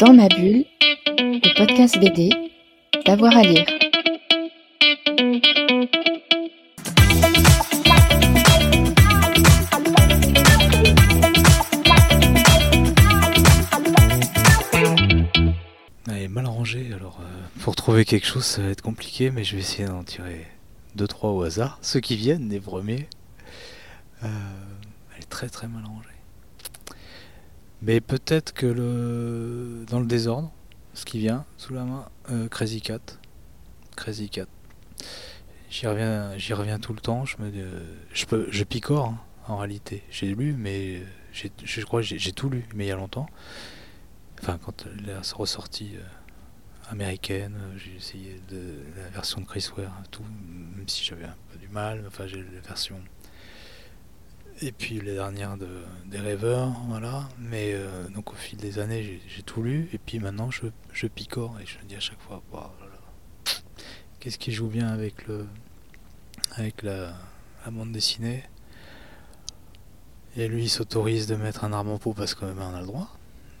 Dans ma bulle, le podcast BD, d'avoir à lire. Elle est mal rangée, alors euh, pour trouver quelque chose, ça va être compliqué, mais je vais essayer d'en tirer deux trois au hasard. Ceux qui viennent, les premiers. Euh, elle est très très mal rangée. Mais peut-être que le dans le désordre, ce qui vient sous la main, euh, Crazy Cat. Crazy Cat. J'y reviens, j'y reviens tout le temps. Je me, euh, je peux, je picore hein, en réalité. J'ai lu, mais j'ai- je crois j'ai tout lu, mais il y a longtemps. Enfin, quand est ressortie euh, américaine, euh, j'ai essayé de la version de Chris Ware, tout, même si j'avais un peu du mal. Enfin, j'ai la version et puis les dernières de, des rêveurs, voilà. Mais euh, donc au fil des années, j'ai- tout lu. Et puis maintenant, je, je picore et je me dis à chaque fois, là, qu'est-ce qui joue bien avec le, avec la, bande dessinée? Et lui, il s'autorise de mettre un arme en peau parce que ben, a le droit.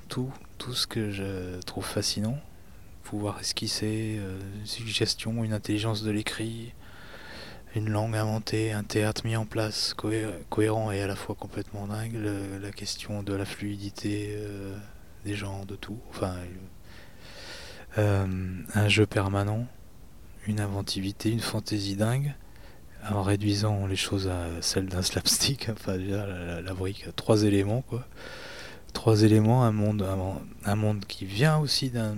Tout, tout ce que je trouve fascinant, pouvoir esquisser, euh, une suggestion, une intelligence de l'écrit, une langue inventée, un théâtre mis en place, cohé- cohérent et à la fois complètement dingue, la question de la fluidité euh, des gens, de tout, enfin, euh, un jeu permanent, une inventivité, une fantaisie dingue, en réduisant les choses à celles d'un slapstick, enfin déjà la, la- brique, trois éléments quoi, trois éléments, un monde, un, monde qui vient aussi d'un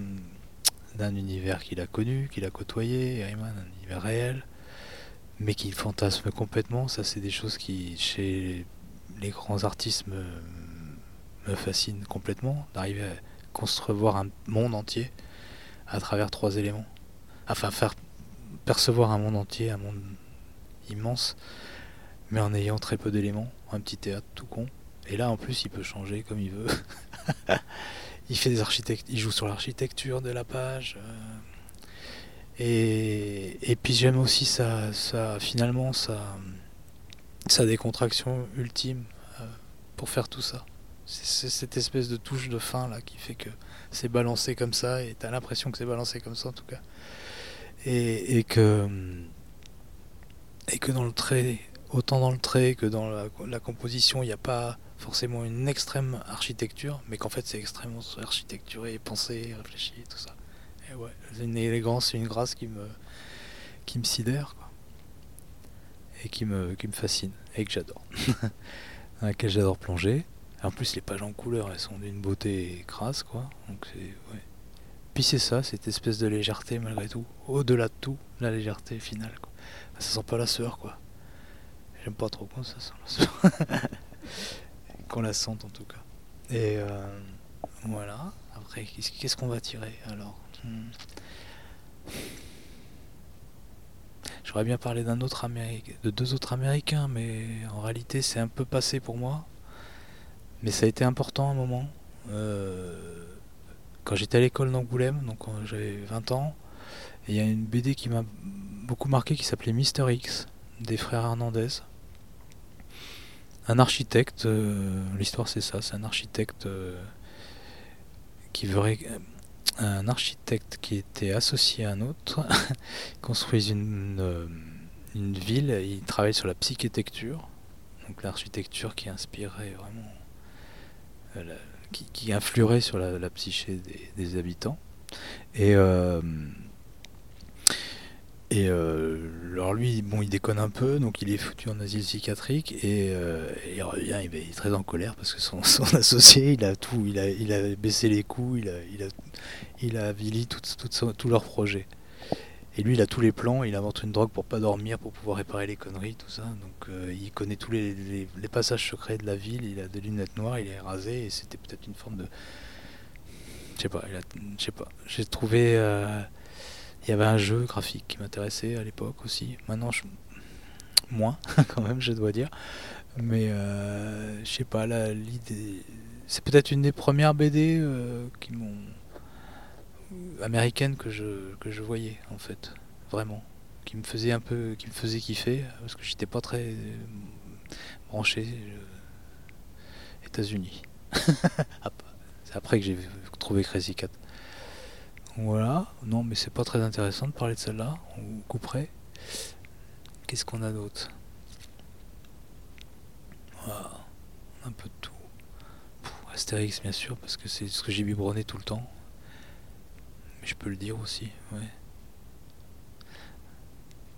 univers qu'il a connu, qu'il a côtoyé, un univers réel, mais qu'il fantasme complètement. Ça, c'est des choses qui, chez les grands artistes, me, me fascinent complètement, d'arriver à concevoir un monde entier à travers trois éléments. Enfin, faire percevoir un monde entier, un monde immense, mais en ayant très peu d'éléments, un petit théâtre tout con. Et là, en plus, il peut changer comme il veut. il fait des architectes, il joue sur l'architecture de la page. euh, et, et puis j'aime aussi sa, sa- finalement sa, décontraction ultime euh, pour faire tout ça. C'est cette espèce de touche de fin là qui fait que c'est balancé comme ça et t'as l'impression que c'est balancé comme ça en tout cas. Et, et que et que dans le trait, autant dans le trait que dans la, la composition, il n'y a pas forcément une extrême architecture, mais qu'en fait c'est extrêmement architecturé, pensé, réfléchi, tout ça. Et ouais, une élégance et une grâce qui me, qui me sidère, quoi. Et qui me, qui me fascine, et que j'adore. Dans laquelle j'adore plonger. En plus, les pages en couleur, elles sont d'une beauté crasse, quoi. Donc. Puis c'est ça, cette espèce de légèreté malgré tout. Au-delà de tout, la légèreté finale, quoi. Ça sent pas la sueur, quoi. J'aime pas trop quand ça sent la sueur. qu'on la sente en tout cas. Et euh, voilà. Après, qu'est-ce qu'on va tirer alors? J'aurais bien parlé d'un autre Américain, de deux autres Américains, mais en réalité c'est un peu passé pour moi. Mais ça a été important à un moment. Euh, quand j'étais à l'école d'Angoulême, donc quand j'avais 20 ans, il y a une BD qui m'a beaucoup marqué qui s'appelait Mister X des frères Hernandez. Un architecte, euh, l'histoire c'est ça, c'est un architecte euh, qui veut un architecte qui était associé à un autre construisent une, euh, ville, il travaille sur la psychétecture, donc l'architecture qui inspirait vraiment, euh, qui, influerait sur la, psyché des, habitants. Et, euh, et alors lui, bon, il déconne un peu, donc il est foutu en asile psychiatrique et, euh, et il revient, il est très en colère parce que son, associé, il a tout, il a, il a baissé les coûts, il a, il a, il a avili tout, tout son- tous leurs projets. Et lui, il a tous les plans, il invente une drogue pour pas dormir, pour pouvoir réparer les conneries, tout ça. Donc euh, il connaît tous les, passages secrets de la ville, il a des lunettes noires, il est rasé, et c'était peut-être une forme de... Je sais pas, je sais pas. J'ai trouvé... euh, il y avait un jeu graphique qui m'intéressait à l'époque aussi. Maintenant, je... moins quand même, je dois dire. Mais euh, je sais pas, l'idée... C'est peut-être une des premières BD euh, que je, que je voyais, en fait. Vraiment. Qui me faisait un peu... qui me faisait kiffer, parce que j'étais pas très euh, branché euh, États-Unis. C'est après que j'ai trouvé Crazy Cat. Voilà, non mais c'est pas très intéressant de parler de celle-là, on couperait. Qu'est-ce qu'on a d'autre? Un peu de tout. Astérix bien sûr, parce que c'est ce que j'ai biberonné tout le temps. Mais je peux le dire aussi, ouais.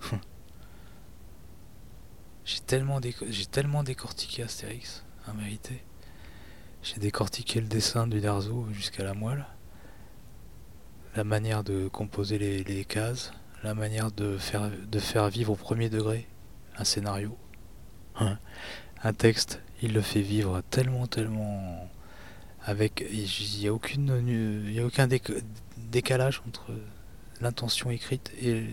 j'ai tellement, décortiqué Astérix, en vérité. J'ai décortiqué le dessin du Darzo jusqu'à la moelle. La manière de composer les, cases. La manière de faire, de faire vivre au premier degré un scénario. Hein. un texte, il le fait vivre tellement, tellement avec il n'y a a aucun décalage entre l'intention écrite et,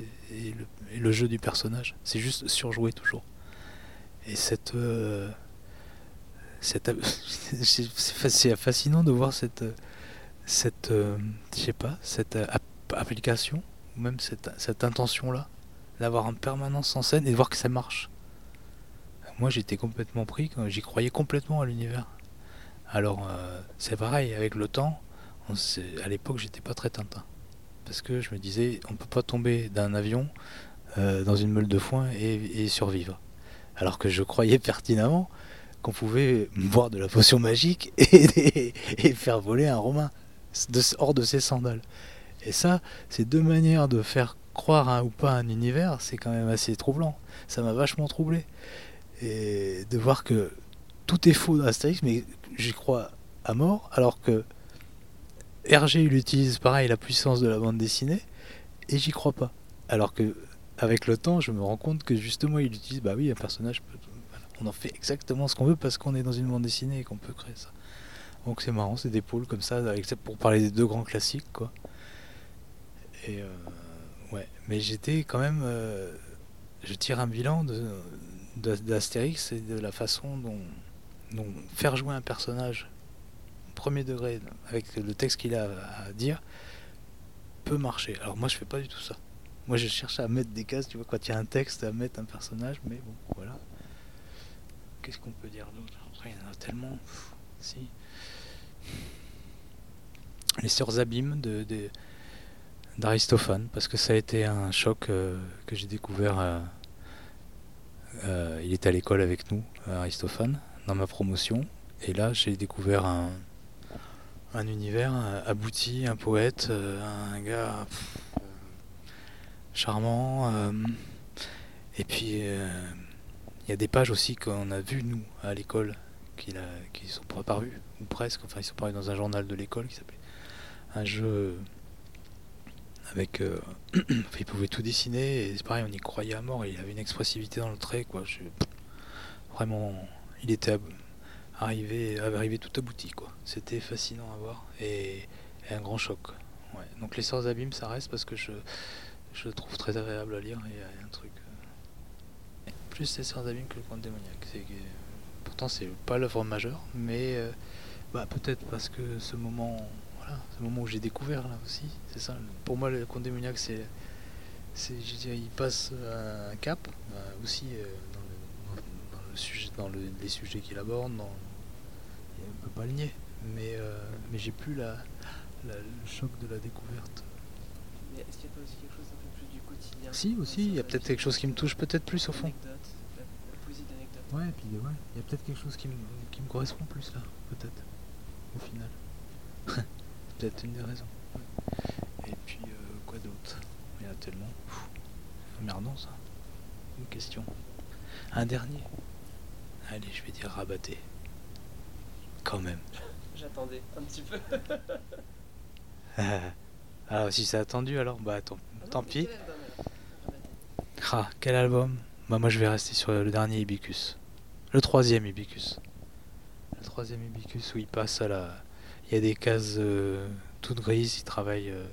le, jeu du personnage c'est juste surjoué toujours et euh, c'est fascinant de voir cette cette euh, sais pas cette application ou même cette, cette intention là d'avoir en permanence en scène et de voir que ça marche moi j'étais complètement pris j'y croyais complètement à l'univers alors, euh, c'est pareil, avec le temps, à l'époque, j'étais pas très Tintin. Parce que je me disais, on peut pas tomber d'un avion euh, dans une meule de foin et, survivre. Alors que je croyais pertinemment qu'on pouvait boire de la potion magique et, faire voler un Romain hors de ses sandales. Et ça, ces deux manières de faire croire ou pas un univers, c'est quand même assez troublant. Ça m'a vachement troublé. Et de voir que tout est faux dans Astérix, mais j'y crois à mort, alors que Hergé il utilise pareil la puissance de la bande dessinée, et j'y crois pas. Alors que avec le temps, je me rends compte que justement il utilise, bah oui, un personnage, on en fait exactement ce qu'on veut parce qu'on est dans une bande dessinée et qu'on peut créer ça. Donc c'est marrant, c'est des pôles comme ça, pour parler des deux grands classiques, quoi. Et euh, ouais, mais j'étais quand même, euh, je tire un bilan d'Astérix et de la façon dont faire jouer un personnage premier degré avec le texte qu'il a à dire peut marcher. Alors moi je fais pas du tout ça. Moi je cherche à mettre des cases, tu vois, quand il y a un texte à mettre un personnage, mais bon voilà. Qu'est-ce qu'on peut dire d'autre? Après il y en a tellement. Les Sœurs Abîmes de, d'Aristophane, parce que ça a été un choc euh, que j'ai découvert. Euh, euh, il était à l'école avec nous, Aristophane dans ma promotion. Et là, j'ai découvert un, un univers abouti, un poète, un gars charmant. Et puis, il y a des pages aussi qu'on a vues, nous, à l'école, qui, sont pas parues, ou presque. Enfin, ils sont parus dans un journal de l'école qui s'appelait Un jeu avec. il pouvait tout dessiner, et c'est pareil, on y croyait à mort, il avait une expressivité dans le trait, quoi. Je, vraiment il était arrivé, arrivé tout abouti quoi. C'était fascinant à voir et, un grand choc. Ouais. Donc les Sœurs Abîmes ça reste parce que je, je le trouve très agréable à lire et un truc. Euh, plus les Sœurs Abîmes que le Conte démoniaque. C'est, pourtant c'est pas l'œuvre majeure, mais euh, bah, peut-être parce que ce moment, voilà, ce moment où j'ai découvert là aussi, c'est ça. Pour moi le Conte démoniaque c'est, c'est je dirais, il passe un cap bah, aussi. Euh, sujet, dans les sujets qu'il aborde, dans, on peut pas le nier. Mais, euh, mais j'ai plus la, le choc de la découverte. Mais est-ce qu'il n'y a pas aussi quelque chose un peu plus du quotidien Si, aussi, il y a peut-être quelque chose qui me touche peut-être plus au fond. Ouais, et puis ouais, il y a peut-être quelque chose qui me, qui me correspond plus là, peut-être, au final. peut-être une des raisons. Et puis, euh, quoi d'autre? Il y a tellement. Merdant ça. Une question. Un dernier. Allez, je vais dire rabatté. Quand même. J'attendais un petit peu. alors si c'est attendu alors, bah tant, Ah non, tant pis. alors Ah, quel album? Bah moi je vais rester sur le dernier Ibicus. Le troisième Ibicus. Le troisième Ibicus où il passe à la... Il y a des cases euh, toutes grises, il travaille... euh,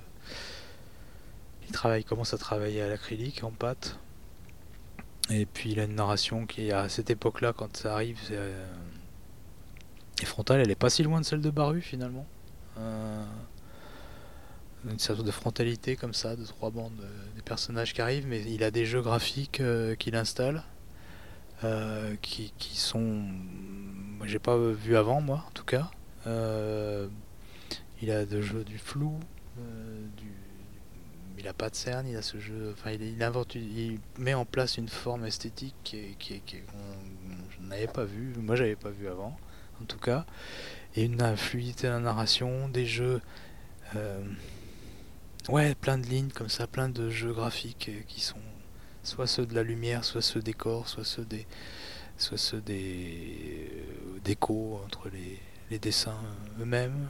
Il travaille, il commence à travailler à l'acrylique, en pâte. Et puis il a une narration qui, à cette époque-là, quand ça arrive, c'est, euh, elle est pas si loin de celle de Baru finalement. Euh, une sorte de frontalité comme ça, de trois bandes, des personnages qui arrivent, mais il a des jeux graphiques qu'il installe, euh, qui, qui sont, j'ai pas vu avant moi en tout cas. Euh, Il a de jeux du flou, euh, du, il a pas de cerne, il a ce jeu, enfin il, invente, il met en place une forme esthétique est- qui, qui qu'on- n'avais pas vu, moi j'avais pas vu avant, en tout cas, et une fluidité dans la narration, des jeux, ouais, plein de lignes comme ça, plein de jeux graphiques qui sont soit ceux de la lumière, soit ceux des corps, soit ceux des, soit ceux des euh, entre les, les dessins eux-mêmes,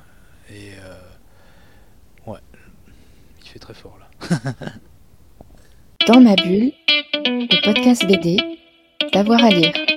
et euh, ouais, il fait très fort là. Dans ma bulle, le podcast BD, d'avoir à lire.